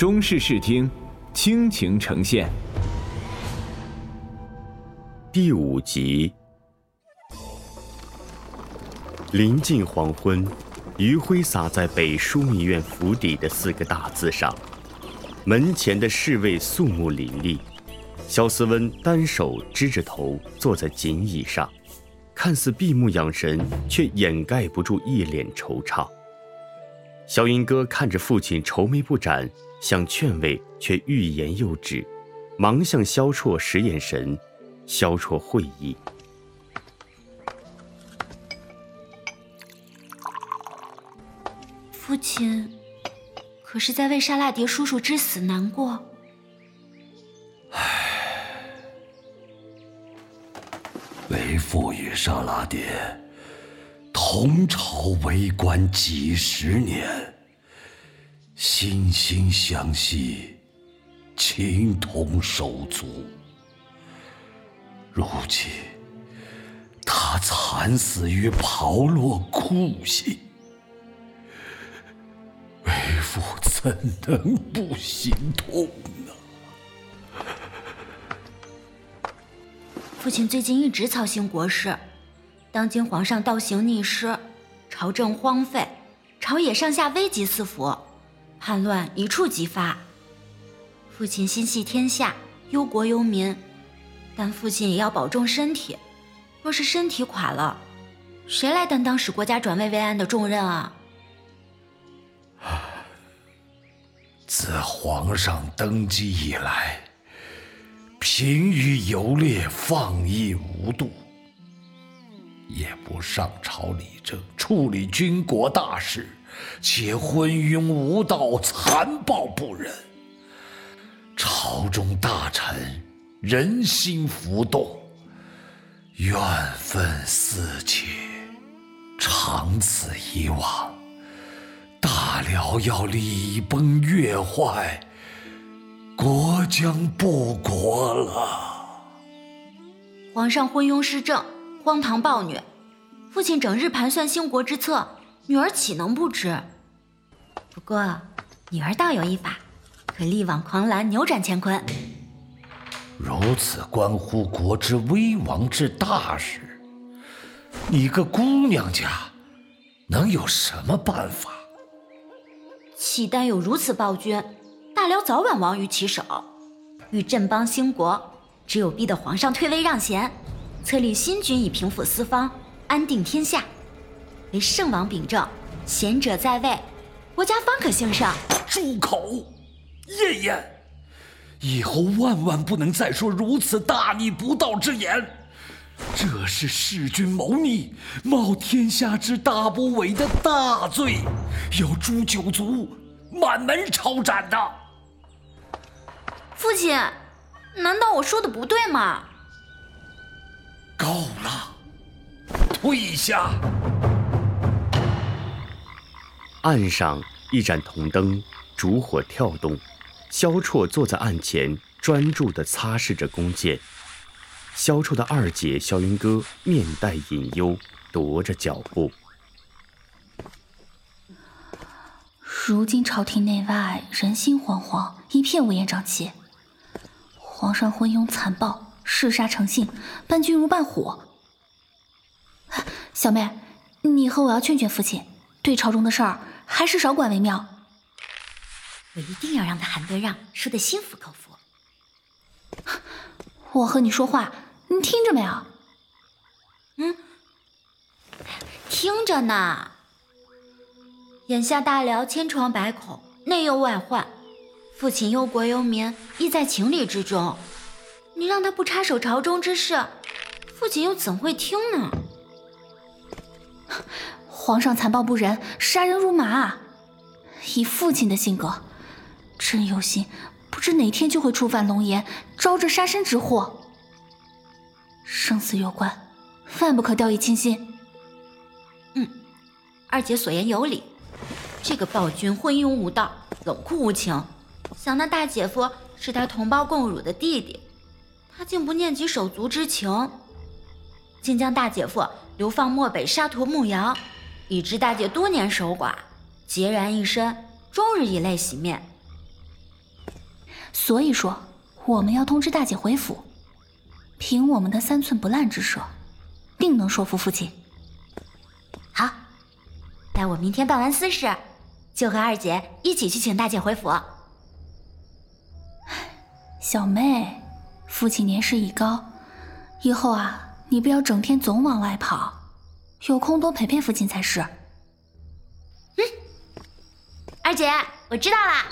中式视听，倾情呈现。第五集。临近黄昏，余晖洒在北枢密院府邸的四个大字上。门前的侍卫肃穆凛厉，萧思温单手支着头坐在锦椅上，看似闭目养神，却掩盖不住一脸惆怅。萧云歌看着父亲愁眉不展，想劝慰却欲言又止，忙向萧绰使眼神，萧绰会意。父亲，可是在为沙拉蝶叔叔之死难过？唉，为父与沙拉蝶同朝为官几十年，心心相惜，情同手足。如今他惨死于炮烙酷刑。父怎能不心痛呢？父亲最近一直操心国事，当今皇上倒行逆施，朝政荒废，朝野上下危急四伏，叛乱一触即发。父亲心系天下，忧国忧民，但父亲也要保重身体。若是身体垮了，谁来担当使国家转危为安的重任啊？自皇上登基以来，平舆游猎，放逸无度，也不上朝理政，处理军国大事，且昏庸无道，残暴不仁。朝中大臣人心浮动，怨愤四起，长此以往。大辽要礼崩乐坏，国将不国了。皇上昏庸失政，荒唐暴虐，父亲整日盘算兴国之策，女儿岂能不知？不过，女儿倒有一法，可力挽狂澜，扭转乾坤。如此关乎国之危亡之大事，你个姑娘家能有什么办法？契丹有如此暴君，大辽早晚亡于其手。欲振邦兴国，只有逼得皇上退位让贤，册立新君以平抚四方，安定天下。为圣王秉政，贤者在位，国家方可兴盛。住口！晏晏，以后万万不能再说如此大逆不道之言。这是弑君谋逆、冒天下之大不韪的大罪，要诛九族、满门抄斩的。父亲，难道我说的不对吗？够了，退下。岸上一盏铜灯，烛火跳动，萧绰坐在岸前，专注地擦拭着弓箭。萧绰的二姐萧云歌面带隐忧，踱着脚步。如今朝廷内外人心惶惶，一片乌烟瘴气。皇上昏庸残暴，嗜杀成性，伴君如伴虎。小妹，你和我要劝劝父亲，对朝中的事儿还是少管为妙。我一定要让他韩德让，说的心服口服。我和你说话。你听着没有？嗯，听着呢。眼下大辽千疮百孔，内忧外患，父亲忧国忧民，亦在情理之中。你让他不插手朝中之事，父亲又怎会听呢？皇上残暴不仁，杀人如麻。以父亲的性格，真忧心，不知哪天就会触犯龙颜，招致杀身之祸。生死攸关，万不可掉以轻心。嗯，二姐所言有理。这个暴君昏庸无道，冷酷无情，想那大姐夫是他同胞共辱的弟弟，他竟不念及手足之情，竟将大姐夫流放漠北沙陀牧羊，已知大姐多年守寡，孑然一身，终日以泪洗面。所以说我们要通知大姐回府。凭我们的三寸不烂之舌，定能说服父亲。好，待我明天办完私事，就和二姐一起去请大姐回府。小妹，父亲年事已高，以后啊，你不要整天总往外跑，有空多陪陪父亲才是。嗯，二姐，我知道啦。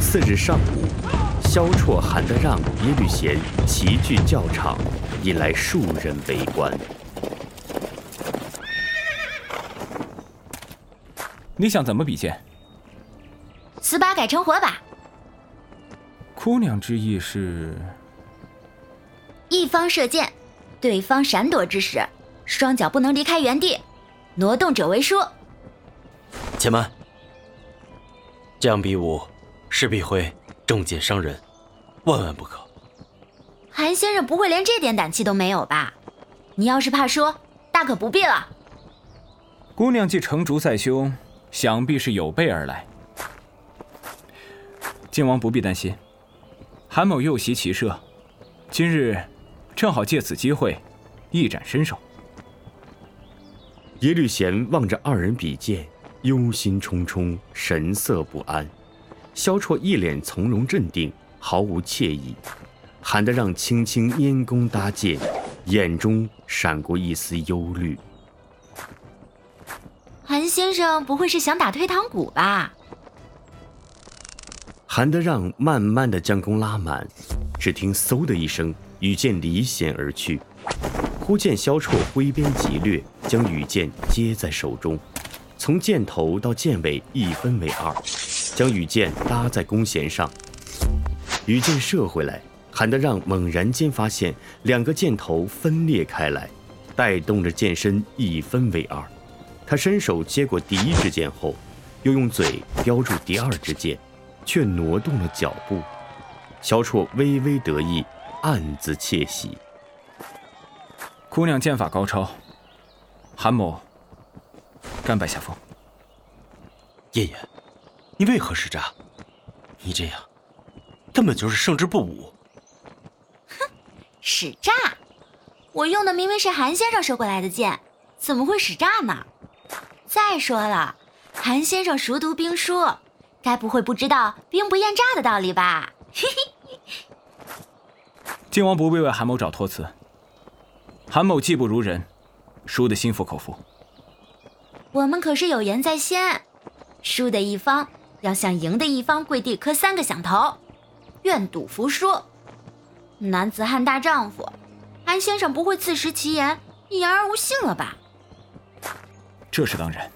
次日上午，萧绰、韩德让、耶律贤齐聚教场，引来数人围观。你想怎么比剑？死把改成活把。姑娘之意是？一方射箭，对方闪躲之时，双脚不能离开原地，挪动者为输。且慢，这样比武。势必会中箭伤人，万万不可。韩先生不会连这点胆气都没有吧？你要是怕输，大可不必了。姑娘既成竹在胸，想必是有备而来。靖王不必担心，韩某右习骑射，今日正好借此机会一展身手。耶律贤望着二人比剑，忧心忡忡，神色不安。萧绰一脸从容镇定，毫无惬意；韩德让轻轻拈弓搭箭，眼中闪过一丝忧虑。韩先生不会是想打退堂鼓吧？韩德让慢慢的将弓拉满，只听嗖的一声，羽箭离弦而去。忽见萧绰挥鞭急掠，将羽箭接在手中，从箭头到箭尾一分为二。将羽箭搭在弓弦上，羽箭射回来，韩德让猛然间发现两个箭头分裂开来，带动着箭身一分为二。他伸手接过第一支箭后，又用嘴叼住第二支箭，却挪动了脚步。萧绰微微得意，暗自窃喜。姑娘剑法高超，韩某甘拜下风。叶爷。你为何使诈？你这样根本就是胜之不武。哼，使诈？我用的明明是韩先生收过来的剑，怎么会使诈呢？再说了，韩先生熟读兵书，该不会不知道兵不厌诈的道理吧？嘿嘿。靖王不必为韩某找托词。韩某技不如人，输得心服口服。我们可是有言在先，输的一方。要向赢的一方跪地磕三个响头，愿赌服输。男子汉大丈夫，韩先生不会自食其言，言而无信了吧？这是当然。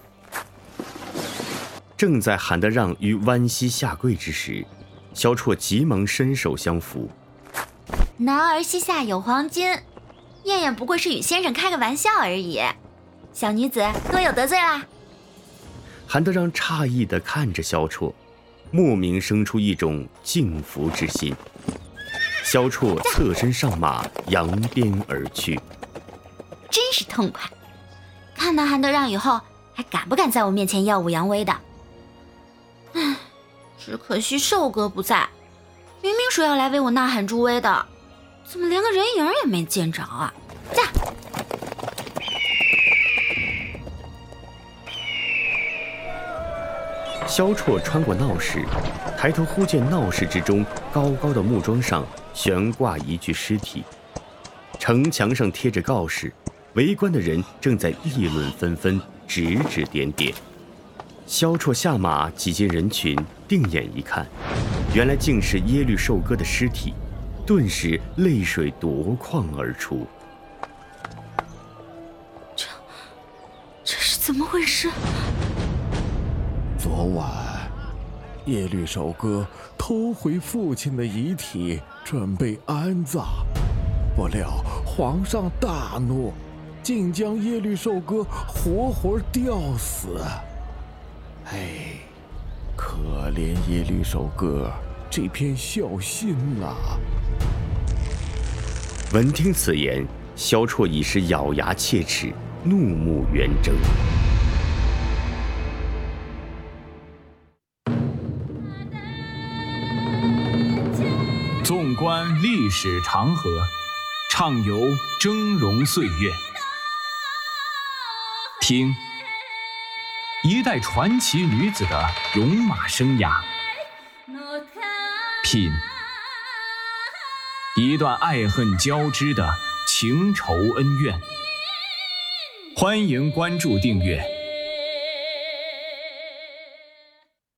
正在韩德让于弯膝下跪之时，萧绰急忙伸手相扶。男儿膝下有黄金，燕燕不过是与先生开个玩笑而已。小女子多有得罪啦。韩德让诧异地看着萧绰，莫名生出一种敬服之心。萧绰侧身上马，扬鞭而去。真是痛快！看到韩德让以后，还敢不敢在我面前耀武扬威的？只可惜瘦哥不在，明明说要来为我呐喊助威的，怎么连个人影也没见着啊？驾！萧绰穿过闹市，抬头忽见闹市之中高高的木桩上悬挂一具尸体，城墙上贴着告示，围观的人正在议论纷纷，指指点点。萧绰下马挤进人群，定眼一看，原来竟是耶律寿哥的尸体，顿时泪水夺眶而出。这，这是怎么回事？昨晚，耶律寿哥偷回父亲的遗体，准备安葬，不料皇上大怒，竟将耶律寿哥活活吊死。哎，可怜耶律守哥这篇孝心了。闻听此言，萧绰已是咬牙切齿，怒目圆睁。纵观历史长河，畅游峥嵘岁月，听。一代传奇女子的戎马生涯；品，一段爱恨交织的情仇恩怨。欢迎关注订阅。